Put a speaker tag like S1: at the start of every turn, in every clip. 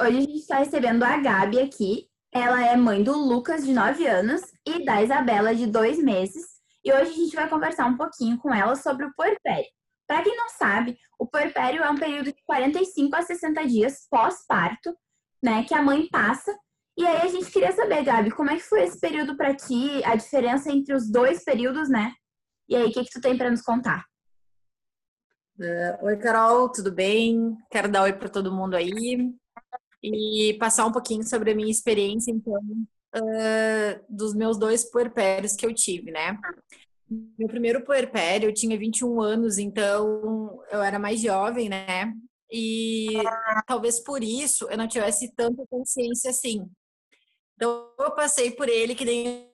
S1: hoje a gente está recebendo a Gabi aqui. Ela é mãe do Lucas, de 9 anos, e da Isabela, de 2 meses. E hoje a gente vai conversar um pouquinho com ela sobre o puerpério. Para quem não sabe, o puerpério é um período de 45 a 60 dias pós-parto, né, que a mãe passa. E aí a gente queria saber, Gabi, como é que foi esse período para ti, a diferença entre os dois períodos, né? E aí, o que, que tu tem para nos contar?
S2: Uh, oi, Carol, tudo bem? Quero dar oi para todo mundo aí e passar um pouquinho sobre a minha experiência, então, uh, dos meus dois puerpérios que eu tive, né? Meu primeiro puerpério, eu tinha 21 anos, então eu era mais jovem, né? E talvez por isso eu não tivesse tanta consciência assim. Então, eu passei por ele que nem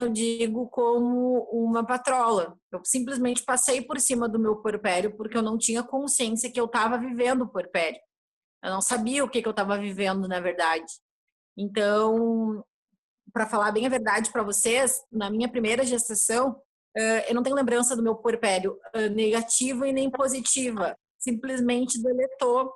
S2: eu digo como uma patrola. Eu simplesmente passei por cima do meu puerpério porque eu não tinha consciência que eu estava vivendo o puerpério. Eu não sabia o que, que eu estava vivendo, na verdade. Então, para falar bem a verdade para vocês, na minha primeira gestação, eu não tenho lembrança do meu puerpério negativa e nem positiva. Simplesmente deletou,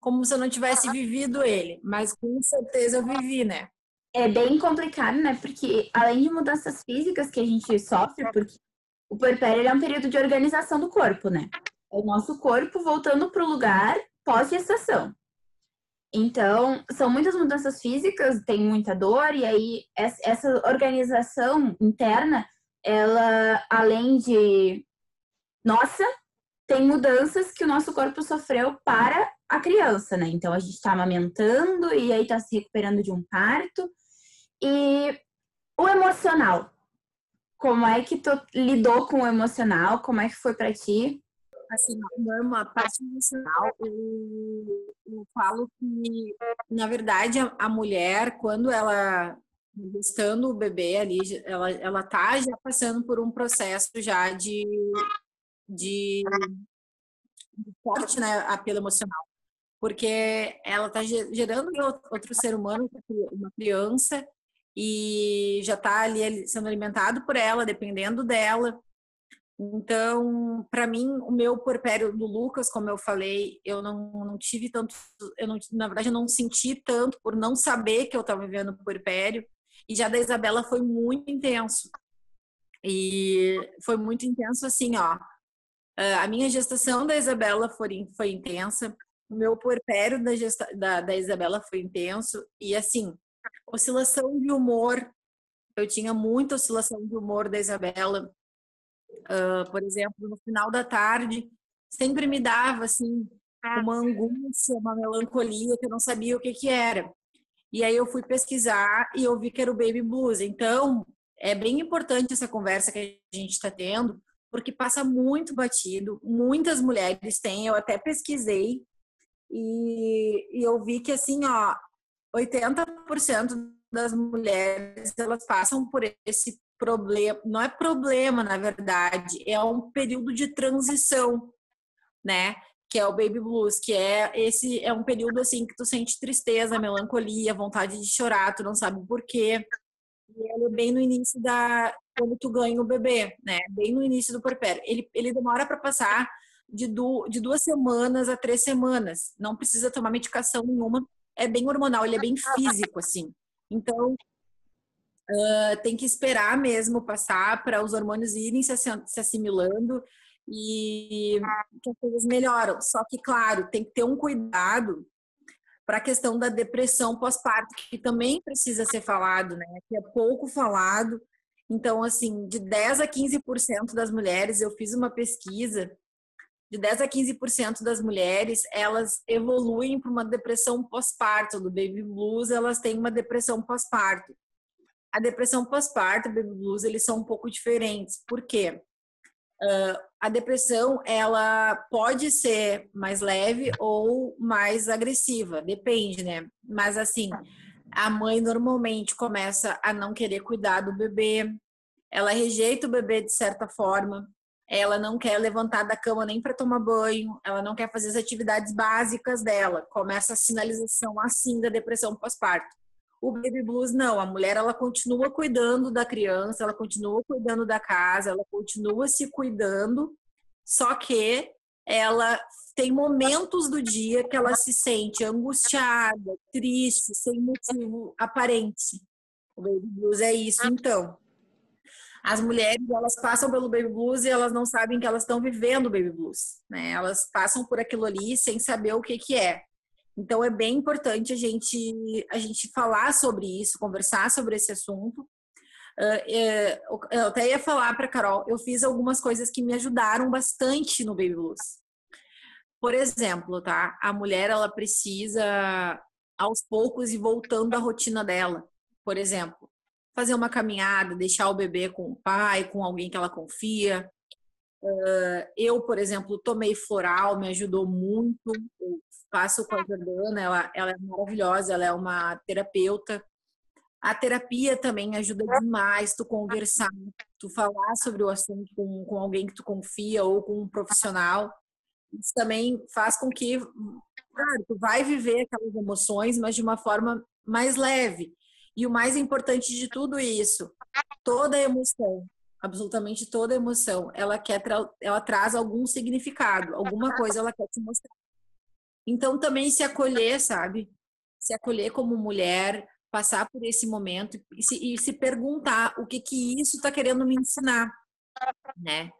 S2: como se eu não tivesse vivido ele. Mas com certeza eu vivi, né?
S1: é bem complicado, né? Porque além de mudanças físicas que a gente sofre, porque o puerpério é um período de organização do corpo, né? É o nosso corpo voltando para o lugar pós-gestação. Então, são muitas mudanças físicas, tem muita dor, e aí essa organização interna, ela, além de nossa, tem mudanças que o nosso corpo sofreu para a criança, né? Então, a gente está amamentando e aí está se recuperando de um parto. E o emocional. Como é que tu lidou com o emocional? Como é que foi para ti?
S2: Assim, uma parte emocional, eu, eu falo que, na verdade, a, a mulher, quando ela gestando o bebê ali, ela, ela tá já passando por um processo já de, de, de forte, né, apelo emocional. Porque ela tá gerando outro ser humano, uma criança, e já está ali sendo alimentado por ela, dependendo dela. Então, para mim, o meu porpério do Lucas, como eu falei, eu não, não tive tanto, eu não, na verdade, eu não senti tanto por não saber que eu estava vivendo porpério. E já da Isabela foi muito intenso. E foi muito intenso assim, ó. A minha gestação da Isabela foi, foi intensa, o meu porpério da, gesta, da, da Isabela foi intenso. E assim, Oscilação de humor. Eu tinha muita oscilação de humor da Isabela. Uh, por exemplo, no final da tarde, sempre me dava assim uma angústia, uma melancolia que eu não sabia o que que era. E aí eu fui pesquisar e eu vi que era o baby blues. Então, é bem importante essa conversa que a gente está tendo, porque passa muito batido. Muitas mulheres têm, eu até pesquisei e, e eu vi que assim, ó, 80% das mulheres elas passam por esse problema, não é problema na verdade, é um período de transição, né? Que é o baby blues, que é esse é um período assim que tu sente tristeza, melancolia, vontade de chorar, tu não sabe por quê. E ele é bem no início da quando tu ganha o bebê, né? Bem no início do porpério. Ele ele demora para passar de, du, de duas semanas a três semanas. Não precisa tomar medicação nenhuma é bem hormonal, ele é bem físico, assim. Então, uh, tem que esperar mesmo passar para os hormônios irem se, se assimilando e que as coisas melhoram. Só que, claro, tem que ter um cuidado para a questão da depressão pós-parto, que também precisa ser falado, né? Que é pouco falado. Então, assim, de 10 a 15% das mulheres, eu fiz uma pesquisa de 10 a 15% das mulheres, elas evoluem para uma depressão pós-parto, do baby blues, elas têm uma depressão pós-parto. A depressão pós-parto, o baby blues, eles são um pouco diferentes. Por quê? Uh, a depressão, ela pode ser mais leve ou mais agressiva, depende, né? Mas assim, a mãe normalmente começa a não querer cuidar do bebê, ela rejeita o bebê de certa forma, ela não quer levantar da cama nem para tomar banho, ela não quer fazer as atividades básicas dela. Começa a sinalização assim da depressão pós-parto. O baby blues não, a mulher ela continua cuidando da criança, ela continua cuidando da casa, ela continua se cuidando, só que ela tem momentos do dia que ela se sente angustiada, triste, sem motivo aparente. O baby blues é isso, então. As mulheres, elas passam pelo baby blues e elas não sabem que elas estão vivendo o baby blues, né? Elas passam por aquilo ali sem saber o que que é. Então é bem importante a gente a gente falar sobre isso, conversar sobre esse assunto. Eu até ia falar para Carol, eu fiz algumas coisas que me ajudaram bastante no baby blues. Por exemplo, tá? A mulher ela precisa aos poucos ir voltando à rotina dela. Por exemplo, fazer uma caminhada, deixar o bebê com o pai, com alguém que ela confia. Eu, por exemplo, tomei floral, me ajudou muito. Eu faço com a Jordana, ela, ela é maravilhosa, ela é uma terapeuta. A terapia também ajuda demais tu conversar, tu falar sobre o assunto com, com alguém que tu confia ou com um profissional. Isso também faz com que, claro, tu vai viver aquelas emoções, mas de uma forma mais leve. E o mais importante de tudo isso, toda emoção, absolutamente toda emoção, ela quer ela traz algum significado, alguma coisa ela quer te mostrar. Então também se acolher, sabe? Se acolher como mulher, passar por esse momento e se, e se perguntar o que que isso está querendo me ensinar, né?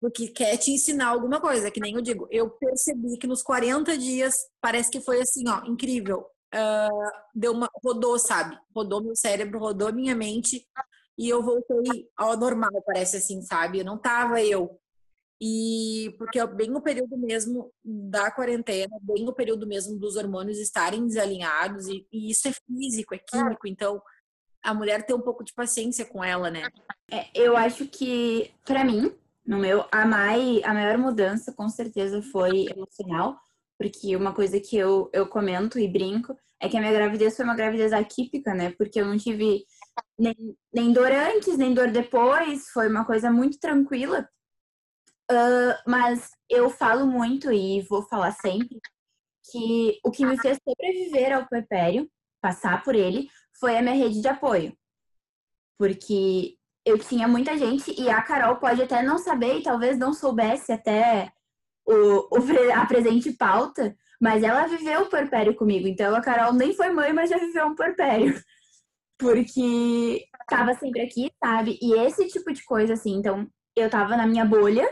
S2: Porque quer te ensinar alguma coisa, que nem eu digo. Eu percebi que nos 40 dias parece que foi assim, ó, incrível uh, deu uma rodou, sabe? Rodou meu cérebro, rodou minha mente e eu voltei ao normal, parece assim, sabe? Eu não tava eu. E porque é bem o período mesmo da quarentena, bem o período mesmo dos hormônios estarem desalinhados e, e isso é físico, é químico, então a mulher tem um pouco de paciência com ela, né?
S1: É, eu acho que para mim, no meu, a mai, a maior mudança com certeza foi emocional, porque uma coisa que eu, eu comento e brinco é que a minha gravidez foi uma gravidez atípica, né? Porque eu não tive nem, nem dor antes, nem dor depois, foi uma coisa muito tranquila. Uh, mas eu falo muito e vou falar sempre que o que me fez sobreviver ao puerpério, passar por ele, foi a minha rede de apoio. Porque eu tinha muita gente e a Carol pode até não saber e talvez não soubesse até o, o a presente pauta, mas ela viveu o porpério comigo. Então a Carol nem foi mãe, mas já viveu um porpério. Porque tava sempre aqui, sabe? E esse tipo de coisa, assim, então eu tava na minha bolha,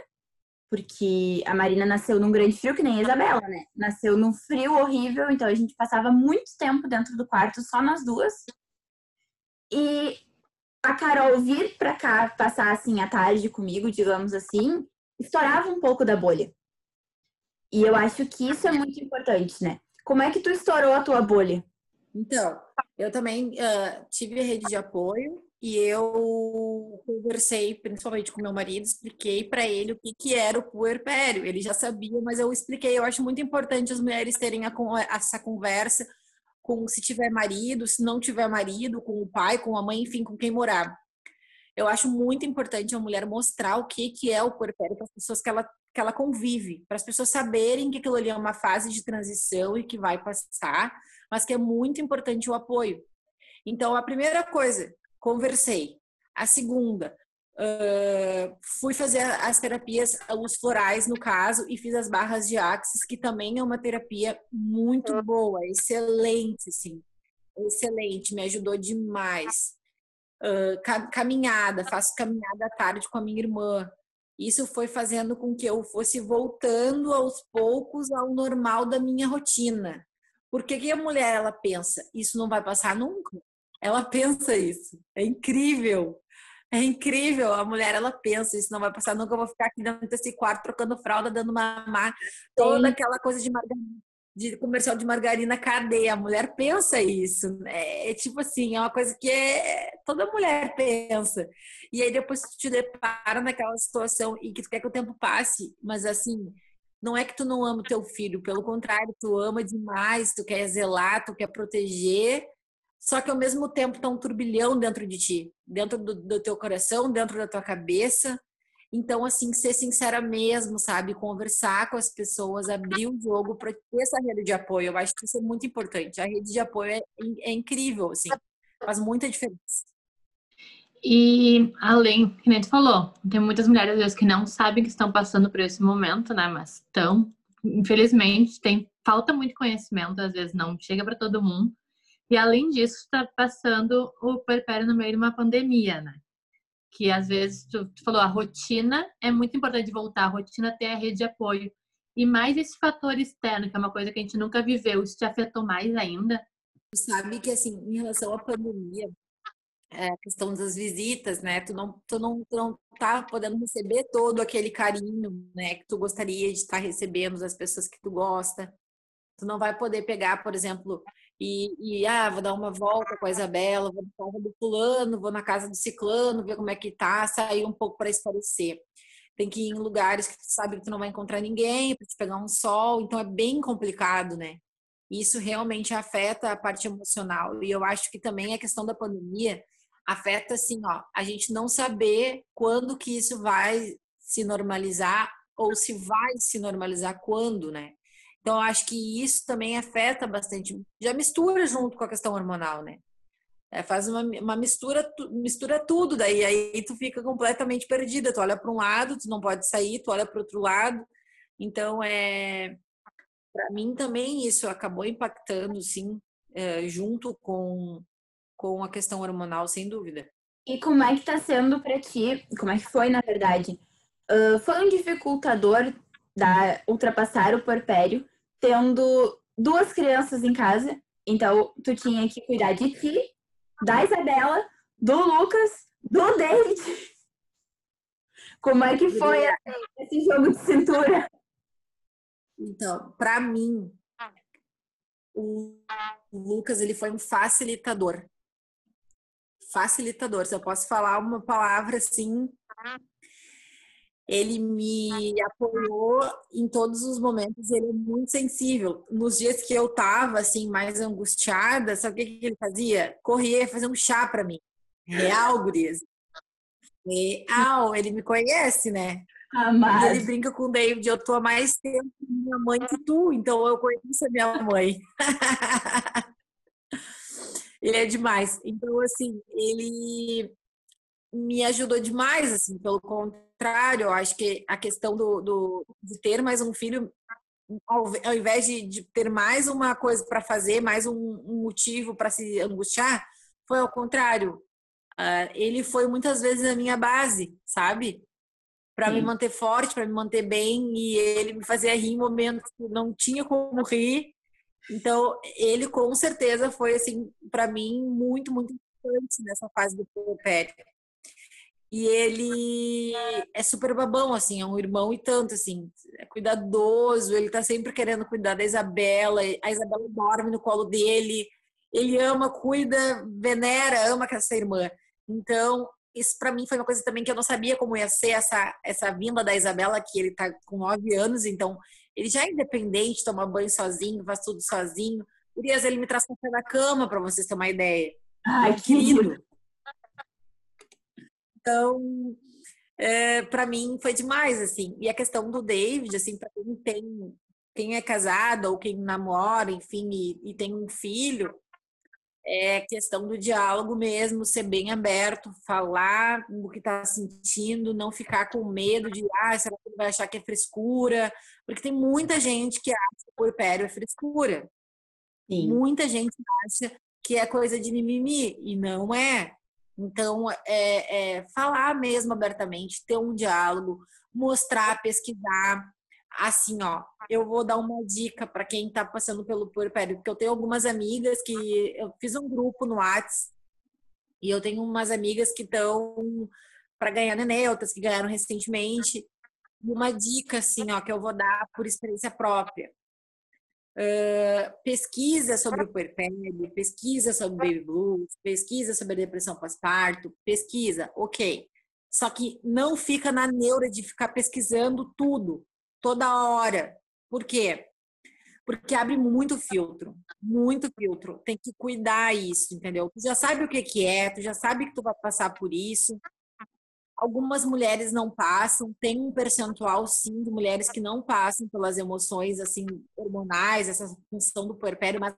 S1: porque a Marina nasceu num grande frio, que nem a Isabela, né? Nasceu num frio horrível, então a gente passava muito tempo dentro do quarto, só nós duas. E a Carol vir pra cá passar, assim, a tarde comigo, digamos assim, estourava um pouco da bolha. E eu acho que isso é muito importante, né? Como é que tu estourou a tua bolha?
S2: Então, eu também uh, tive a rede de apoio e eu conversei principalmente com meu marido, expliquei para ele o que, que era o puerpério. Ele já sabia, mas eu expliquei. Eu acho muito importante as mulheres terem a, essa conversa com se tiver marido, se não tiver marido, com o pai, com a mãe, enfim, com quem morar. Eu acho muito importante a mulher mostrar o que, que é o puerpério para as pessoas que ela que ela convive, para as pessoas saberem que aquilo ali é uma fase de transição e que vai passar, mas que é muito importante o apoio. Então, a primeira coisa, conversei. A segunda, uh, fui fazer as terapias, os florais, no caso, e fiz as barras de axis, que também é uma terapia muito boa, excelente, sim. Excelente, me ajudou demais. Uh, caminhada, faço caminhada à tarde com a minha irmã. Isso foi fazendo com que eu fosse voltando aos poucos ao normal da minha rotina. Porque que a mulher ela pensa, isso não vai passar nunca? Ela pensa isso. É incrível. É incrível. A mulher ela pensa, isso não vai passar nunca, eu vou ficar aqui dentro desse quarto trocando fralda, dando mamar, toda aquela coisa de margarina de comercial de margarina, cadê? A mulher pensa isso. Né? É tipo assim, é uma coisa que é, toda mulher pensa. E aí depois tu te depara naquela situação e que tu quer que o tempo passe, mas assim, não é que tu não ama o teu filho, pelo contrário, tu ama demais, tu quer zelar, tu quer proteger, só que ao mesmo tempo tá um turbilhão dentro de ti, dentro do, do teu coração, dentro da tua cabeça. Então, assim, ser sincera mesmo, sabe? Conversar com as pessoas, abrir o jogo para ter essa rede de apoio. Eu acho que isso é muito importante. A rede de apoio é, é incrível, assim, faz muita diferença.
S3: E além, que nem tu falou, tem muitas mulheres às vezes que não sabem que estão passando por esse momento, né? Mas estão, infelizmente, tem falta muito conhecimento, às vezes não chega para todo mundo. E além disso, está passando o puerpério no meio de uma pandemia, né? Que às vezes, tu, tu, falou, a rotina é muito importante voltar, a rotina tem a rede de apoio. E mais esse fator externo, que é uma coisa que a gente nunca viveu, isso te afetou mais ainda?
S2: Sabe que, assim, em relação à pandemia, é, a questão das visitas, né? Tu não, tu não, tu não tá podendo receber todo aquele carinho, né? Que tu gostaria de estar recebendo das pessoas que tu gosta. Tu não vai poder pegar, por exemplo, e, e ah, vou dar uma volta com a Isabela, vou na casa do fulano, vou na casa do ciclano, ver como é que tá, sair um pouco para esparecer. Tem que ir em lugares que tu sabe que tu não vai encontrar ninguém, para te pegar um sol, então é bem complicado, né? Isso realmente afeta a parte emocional. E eu acho que também a questão da pandemia afeta assim, ó, a gente não saber quando que isso vai se normalizar ou se vai se normalizar quando, né? Então, acho que isso também afeta bastante. Já mistura junto com a questão hormonal, né? É, faz uma, uma mistura, mistura tudo, daí aí tu fica completamente perdida. Tu olha para um lado, tu não pode sair, tu olha para outro lado. Então, é, para mim também isso acabou impactando, sim, é, junto com com a questão hormonal, sem dúvida.
S1: E como é que tá sendo para ti? Como é que foi, na verdade? Uh, foi um dificultador da ultrapassar o porpério, tendo duas crianças em casa. Então, tu tinha que cuidar de ti, da Isabela, do Lucas, do David. Como é que foi esse jogo de cintura?
S2: Então, para mim, o Lucas ele foi um facilitador facilitador. Se eu posso falar uma palavra assim, ele me apoiou em todos os momentos. Ele é muito sensível. Nos dias que eu tava assim mais angustiada, sabe o que, ele fazia? Corria, fazer um chá para mim. Real, gurias. Real, ele me conhece, né?
S1: Amado.
S2: ele brinca com o David, eu tô há mais tempo com minha mãe que tu, então eu conheço a minha mãe. ele é demais. Então, assim, ele me ajudou demais, assim, pelo contrário, eu acho que a questão do, do de ter mais um filho, ao, ao invés de, de, ter mais uma coisa para fazer, mais um, um motivo para se angustiar, foi ao contrário. Uh, ele foi muitas vezes a minha base, sabe? Para me manter forte, para me manter bem, e ele me fazia rir em momentos que não tinha como rir, então, ele com certeza foi, assim, para mim, muito, muito importante nessa fase do puerpério. E ele é super babão, assim, é um irmão e tanto, assim, é cuidadoso, ele tá sempre querendo cuidar da Isabela, a Isabela dorme no colo dele, ele ama, cuida, venera, ama essa irmã. Então, isso para mim foi uma coisa também que eu não sabia como ia ser essa, essa vinda da Isabela, que ele tá com nove anos, então ele já é independente, toma banho sozinho, faz tudo sozinho. Urias, ele me traz café da cama, para vocês terem uma ideia.
S1: Ai, que lindo!
S2: Então, é, para mim foi demais, assim. E a questão do David, assim, para quem tem, quem é casado ou quem namora, enfim, e, e tem um filho, é questão do diálogo mesmo, ser bem aberto, falar o que está sentindo, não ficar com medo de, ah, será que ele vai achar que é frescura? Porque tem muita gente que acha que o puerpério é frescura. Sim. Muita gente acha que é coisa de mimimi, e não é. Então, é, é falar mesmo abertamente, ter um diálogo, mostrar, pesquisar, assim, ó, eu vou dar uma dica para quem está passando pelo puerpério, porque eu tenho algumas amigas que eu fiz um grupo no Whats e eu tenho umas amigas que estão para ganhar nenê, outras que ganharam recentemente. Uma dica, assim, ó, que eu vou dar por experiência própria. Uh, pesquisa sobre o puerpério, pesquisa sobre baby blues, pesquisa sobre a depressão pós-parto, pesquisa, ok. Só que não fica na neura de ficar pesquisando tudo toda hora. Por quê? Porque abre muito filtro, muito filtro. Tem que cuidar isso, entendeu? Tu já sabe o que que é, tu já sabe que tu vai passar por isso. Algumas mulheres não passam, tem um percentual sim de mulheres que não passam pelas emoções assim hormonais, essa função do puerpério, mas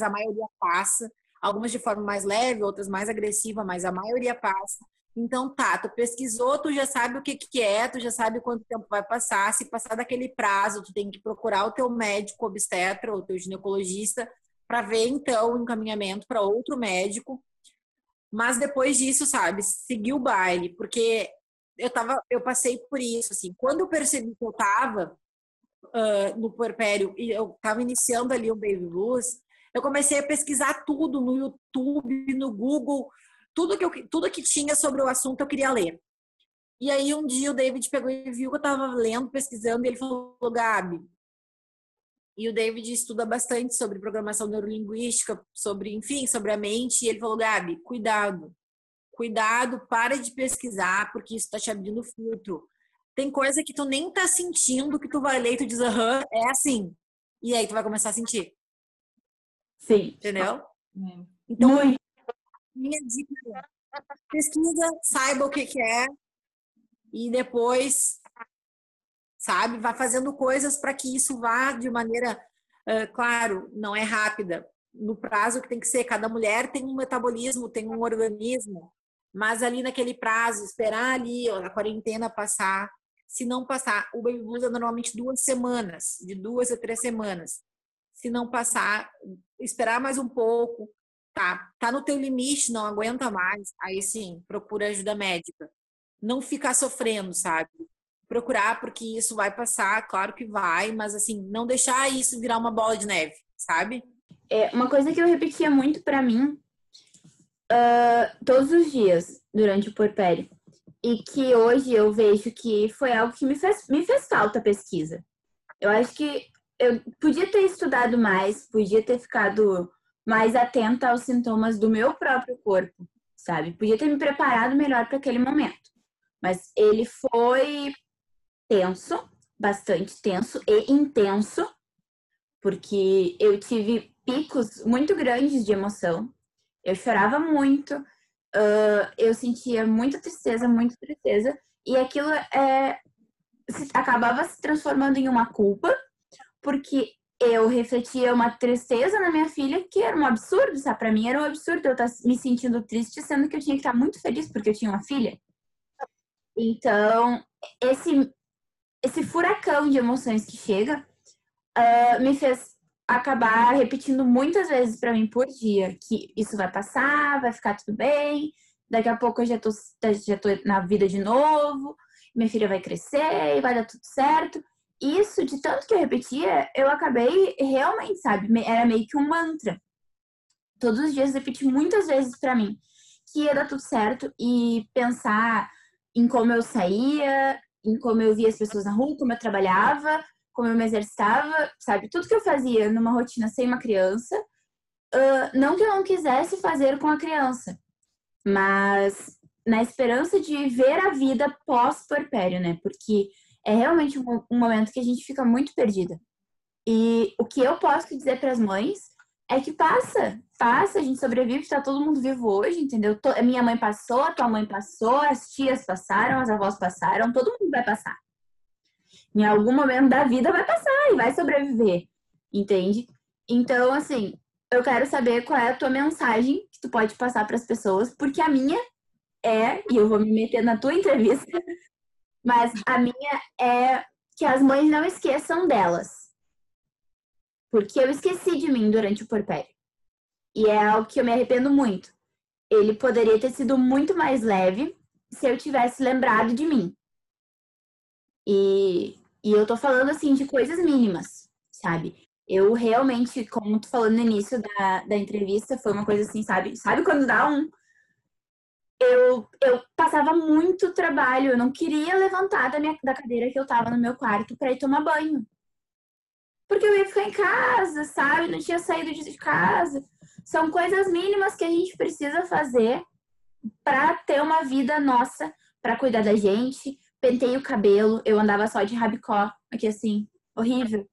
S2: a maioria passa. Algumas de forma mais leve, outras mais agressiva, mas a maioria passa. Então tá, tu pesquisou, tu já sabe o que que é, tu já sabe quanto tempo vai passar. Se passar daquele prazo, tu tem que procurar o teu médico obstetra ou teu ginecologista para ver então o encaminhamento para outro médico. Mas depois disso, sabe, seguir o baile, porque eu tava, eu passei por isso assim. Quando eu percebi que eu tava uh, no puerpério e eu tava iniciando ali o baby blues, eu comecei a pesquisar tudo no YouTube, no Google, tudo que, eu, tudo que tinha sobre o assunto eu queria ler. E aí um dia o David pegou e viu que eu estava lendo, pesquisando, e ele falou, Gabi. E o David estuda bastante sobre programação neurolinguística, sobre, enfim, sobre a mente. E ele falou, Gabi, cuidado. Cuidado, para de pesquisar, porque isso está te abrindo filtro. Tem coisa que tu nem tá sentindo, que tu vai ler e tu diz, aham, é assim. E aí tu vai começar a sentir.
S1: Sim.
S2: Entendeu? Então, Muito minha dica é pesquisa, saiba o que, que é e depois, sabe, vá fazendo coisas para que isso vá de maneira, uh, claro, não é rápida, no prazo que tem que ser. Cada mulher tem um metabolismo, tem um organismo, mas ali naquele prazo, esperar ali a quarentena passar. Se não passar, o baby blues é normalmente duas semanas, de duas a três semanas. Se não passar, esperar mais um pouco, tá, tá no teu limite, não aguenta mais, aí sim, procura ajuda médica. Não ficar sofrendo, sabe? Procurar, porque isso vai passar, claro que vai, mas assim, não deixar isso virar uma bola de neve, sabe?
S1: É, uma coisa que eu repetia muito para mim uh, todos os dias durante o porpério e que hoje eu vejo que foi algo que me fez, me fez falta a pesquisa. Eu acho que eu podia ter estudado mais, podia ter ficado mais atenta aos sintomas do meu próprio corpo, sabe? Podia ter me preparado melhor para aquele momento. Mas ele foi tenso, bastante tenso e intenso, porque eu tive picos muito grandes de emoção. Eu chorava muito, uh, eu sentia muita tristeza, muita tristeza, e aquilo é, se, acabava se transformando em uma culpa, porque eu refletia uma tristeza na minha filha que era um absurdo, sabe? Para mim era um absurdo eu estar me sentindo triste, sendo que eu tinha que estar muito feliz porque eu tinha uma filha. Então, esse, esse furacão de emoções que chega uh, me fez acabar repetindo muitas vezes para mim por dia que isso vai passar, vai ficar tudo bem, daqui a pouco eu já tô, já tô na vida de novo, minha filha vai crescer e vai dar tudo certo isso, de tanto que eu repetia, eu acabei realmente, sabe? Era meio que um mantra. Todos os dias repeti muitas vezes para mim que ia dar tudo certo e pensar em como eu saía, em como eu via as pessoas na rua, como eu trabalhava, como eu me exercitava, sabe? Tudo que eu fazia numa rotina sem uma criança, uh, não que eu não quisesse fazer com a criança, mas na esperança de ver a vida pós-porpério, né? Porque é realmente um, um momento que a gente fica muito perdida. E o que eu posso dizer para as mães é que passa, passa, a gente sobrevive, está todo mundo vivo hoje, entendeu? A minha mãe passou, a tua mãe passou, as tias passaram, as avós passaram, todo mundo vai passar. Em algum momento da vida vai passar e vai sobreviver, entende? Então, assim, eu quero saber qual é a tua mensagem que tu pode passar para as pessoas, porque a minha é, e eu vou me meter na tua entrevista, mas a minha é que as mães não esqueçam delas. Porque eu esqueci de mim durante o porpério. E é algo que eu me arrependo muito. Ele poderia ter sido muito mais leve se eu tivesse lembrado de mim. E, e eu tô falando assim de coisas mínimas, sabe? Eu realmente, como tu falando no início da, da entrevista, foi uma coisa assim, sabe? Sabe quando dá um, eu, eu passava muito trabalho, eu não queria levantar da, minha, da cadeira que eu tava no meu quarto para ir tomar banho. Porque eu ia ficar em casa, sabe? Não tinha saído de casa. São coisas mínimas que a gente precisa fazer para ter uma vida nossa, para cuidar da gente. Pentei o cabelo, eu andava só de rabicó, aqui assim, horrível.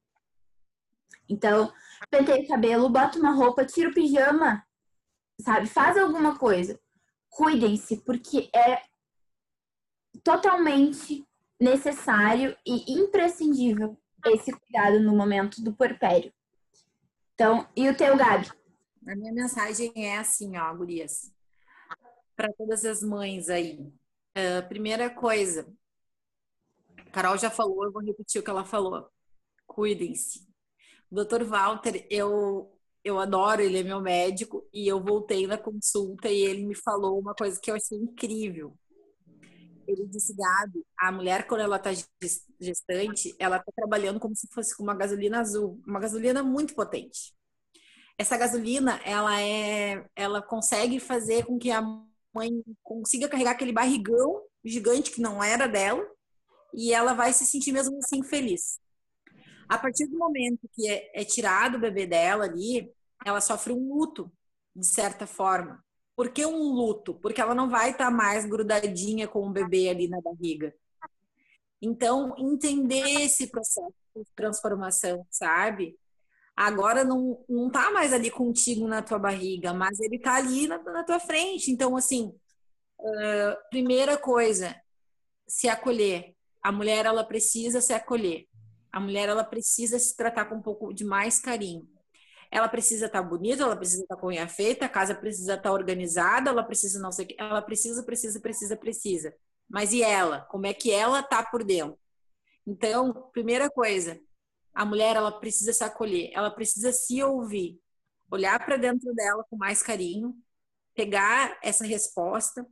S1: Então, pentei o cabelo, boto uma roupa, tiro o pijama, sabe? Faz alguma coisa cuidem-se, porque é totalmente necessário e imprescindível esse cuidado no momento do porpério. Então, e o teu, Gabi?
S2: A minha mensagem é assim, ó, gurias. para todas as mães aí. Uh, primeira coisa, Carol já falou, eu vou repetir o que ela falou. Cuidem-se. Dr. Walter, eu eu adoro, ele é meu médico e eu voltei na consulta e ele me falou uma coisa que eu achei incrível. Ele disse, Gabi, a mulher quando ela está gestante, ela está trabalhando como se fosse com uma gasolina azul, uma gasolina muito potente. Essa gasolina, ela é, ela consegue fazer com que a mãe consiga carregar aquele barrigão gigante que não era dela e ela vai se sentir mesmo assim feliz. A partir do momento que é, é tirado o bebê dela ali, ela sofre um luto, de certa forma. Por que um luto? Porque ela não vai estar tá mais grudadinha com o bebê ali na barriga. Então, entender esse processo de transformação, sabe? Agora não, não tá mais ali contigo na tua barriga, mas ele tá ali na, na tua frente. Então, assim, uh, primeira coisa, se acolher. A mulher, ela precisa se acolher. A mulher ela precisa se tratar com um pouco de mais carinho. Ela precisa estar tá bonita, ela precisa estar tá com unha feita, a casa precisa estar tá organizada, ela precisa não sei o que, ela precisa, precisa, precisa, precisa. Mas e ela? Como é que ela tá por dentro? Então, primeira coisa, a mulher ela precisa se acolher, ela precisa se ouvir, olhar para dentro dela com mais carinho, pegar essa resposta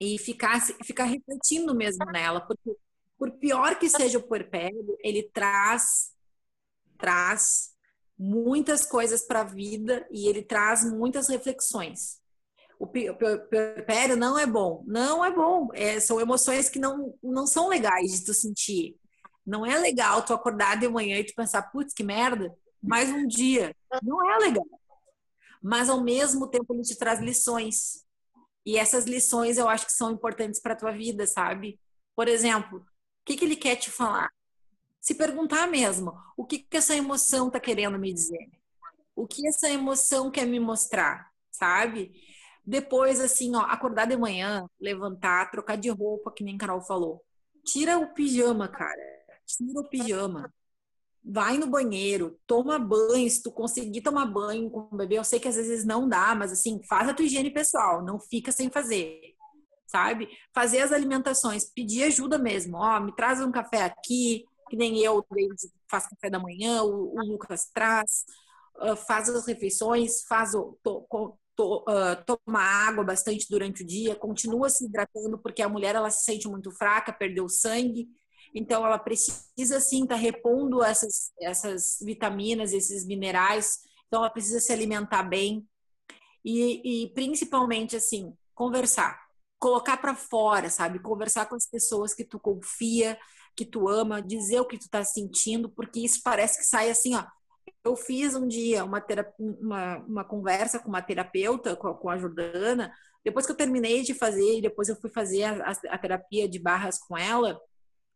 S2: e ficar ficar refletindo mesmo nela, porque por pior que seja o puerpério, ele traz traz muitas coisas para a vida e ele traz muitas reflexões. O puerpério não é bom, não é bom. É, são emoções que não, não são legais de tu sentir. Não é legal tu acordar de manhã e tu pensar, putz, que merda, mais um dia. Não é legal. Mas ao mesmo tempo ele te traz lições. E essas lições eu acho que são importantes para tua vida, sabe? Por exemplo, o que, que ele quer te falar? Se perguntar mesmo, o que, que essa emoção está querendo me dizer? O que essa emoção quer me mostrar, sabe? Depois, assim, ó, acordar de manhã, levantar, trocar de roupa, que nem Carol falou. Tira o pijama, cara. Tira o pijama. Vai no banheiro, toma banho, se tu conseguir tomar banho com o bebê, eu sei que às vezes não dá, mas assim, faz a tua higiene pessoal, não fica sem fazer sabe? Fazer as alimentações, pedir ajuda mesmo. Ó, me traz um café aqui, que nem eu, o faz café da manhã, o, o Lucas traz, uh, faz as refeições, faz o, to, to, uh, toma água bastante durante o dia, continua se hidratando, porque a mulher ela se sente muito fraca, perdeu sangue, então ela precisa sim estar tá repondo essas, essas vitaminas, esses minerais, então ela precisa se alimentar bem. E, e principalmente assim conversar. Colocar para fora, sabe? Conversar com as pessoas que tu confia, que tu ama, dizer o que tu tá sentindo, porque isso parece que sai assim, ó. Eu fiz um dia uma, terapia, uma, uma conversa com uma terapeuta, com a, com a Jordana, depois que eu terminei de fazer, depois eu fui fazer a, a, terapia de barras com ela,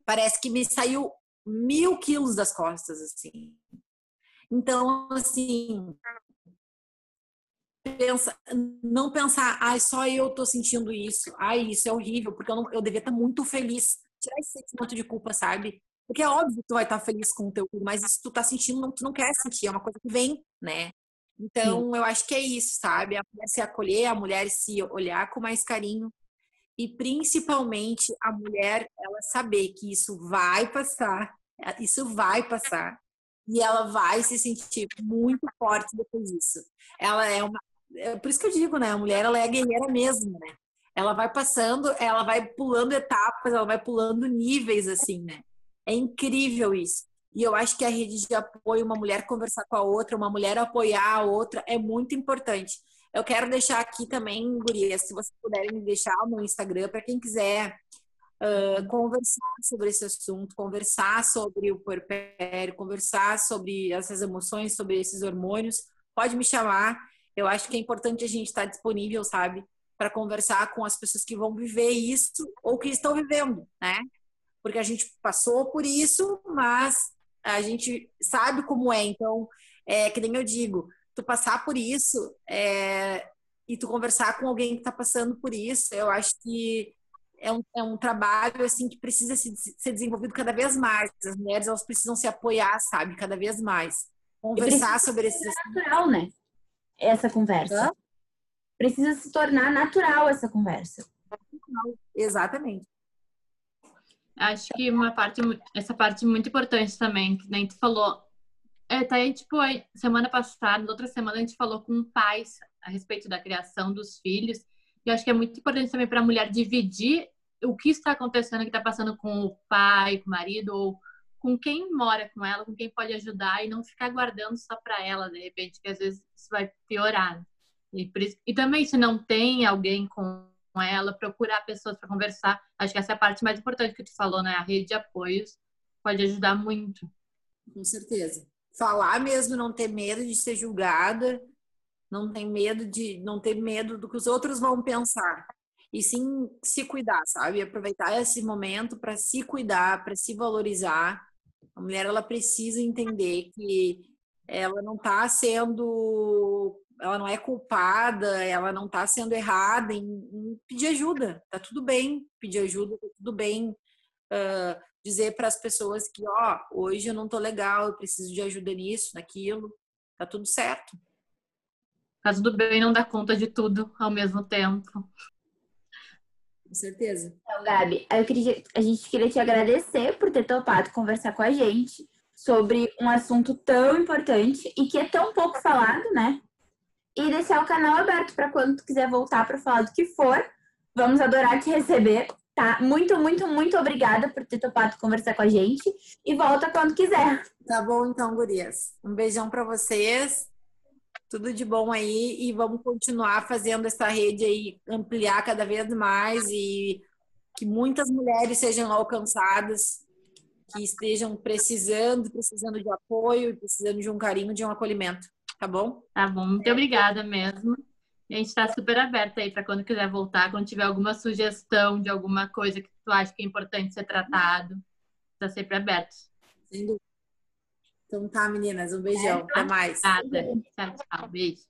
S2: parece que me saiu mil quilos das costas, assim. Então, assim, pensa, não pensar, ai, só eu tô sentindo isso, ai, isso é horrível, porque eu, não, eu devia estar muito feliz. Tirar esse sentimento de culpa, sabe? Porque é óbvio que tu vai estar feliz com o teu filho, mas isso tu tá sentindo, não, tu não quer sentir, é uma coisa que vem, né? Então, Sim. eu acho que é isso, sabe? A mulher se acolher, a mulher se olhar com mais carinho e principalmente a mulher ela saber que isso vai passar, isso vai passar e ela vai se sentir muito forte depois disso. Ela é uma é por isso que eu digo, né? A mulher ela é a guerreira mesmo, né? Ela vai passando, ela vai pulando etapas, ela vai pulando níveis, assim, né? É incrível isso. E eu acho que a rede de apoio, uma mulher conversar com a outra, uma mulher apoiar a outra, é muito importante. Eu quero deixar aqui também, Gurias, se vocês puderem me deixar no Instagram, para quem quiser uh, conversar sobre esse assunto, conversar sobre o puerpério, conversar sobre essas emoções, sobre esses hormônios, pode me chamar. Eu acho que é importante a gente estar disponível, sabe? Para conversar com as pessoas que vão viver isso ou que estão vivendo, né? Porque a gente passou por isso, mas a gente sabe como é. Então, é que nem eu digo, tu passar por isso é, e tu conversar com alguém que está passando por isso, eu acho que é um, é um trabalho assim que precisa se, ser desenvolvido cada vez mais. As mulheres elas precisam se apoiar, sabe, cada vez mais. Conversar sobre esses
S1: natural, né? essa conversa. Precisa se tornar natural essa conversa.
S2: Exatamente.
S3: Acho que uma parte, essa parte muito importante também, que nem tu falou, é, tá aí, tipo, semana passada, outra semana, a gente falou com pais a respeito da criação dos filhos. E eu acho que é muito importante também para a mulher dividir o que está acontecendo, o que está passando com o pai, com o marido, ou com quem mora com ela, com quem pode ajudar, e não ficar guardando só para ela, de repente, que às vezes isso vai piorar. E, e também, se não tem alguém com ela, procurar pessoas para conversar. Acho que essa é a parte mais importante que tu falou, né? A rede de apoios pode ajudar muito.
S2: Com certeza. Falar mesmo, não ter medo de ser julgada, não tem medo de não ter medo do que os outros vão pensar. E sim se cuidar, sabe? Aproveitar esse momento para se cuidar, para se valorizar. A mulher ela precisa entender que ela não está sendo ela não é culpada, ela não está sendo errada em, em, pedir ajuda. Tá tudo bem pedir ajuda, tá tudo bem uh, dizer para as pessoas que, ó, oh, hoje eu não tô legal, eu preciso de ajuda nisso, naquilo. Tá tudo certo.
S3: Tá tudo bem não dar conta de tudo ao mesmo tempo.
S2: Com certeza.
S1: Então, Gabi, eu queria, a gente queria te agradecer por ter topado conversar com a gente sobre um assunto tão importante e que é tão pouco falado, né? E deixar o canal aberto para quando tu quiser voltar para falar do que for. Vamos adorar te receber, tá? Muito, muito, muito obrigada por ter topado conversar com a gente e volta quando quiser.
S2: Tá bom então, gurias. Um beijão para vocês. Tudo de bom aí e vamos continuar fazendo essa rede aí ampliar cada vez mais e que muitas mulheres sejam alcançadas, que estejam precisando, precisando de apoio, precisando de um carinho, de um acolhimento tá bom?
S3: Tá bom, muito obrigada mesmo. A gente está super aberta aí para quando quiser voltar, quando tiver alguma sugestão de alguma coisa que tu acha que é importante ser tratado, está sempre aberto.
S2: Sem dúvida. Então tá, meninas, um beijão, é, até mais.
S3: Obrigada. Tchau, tchau, beijo.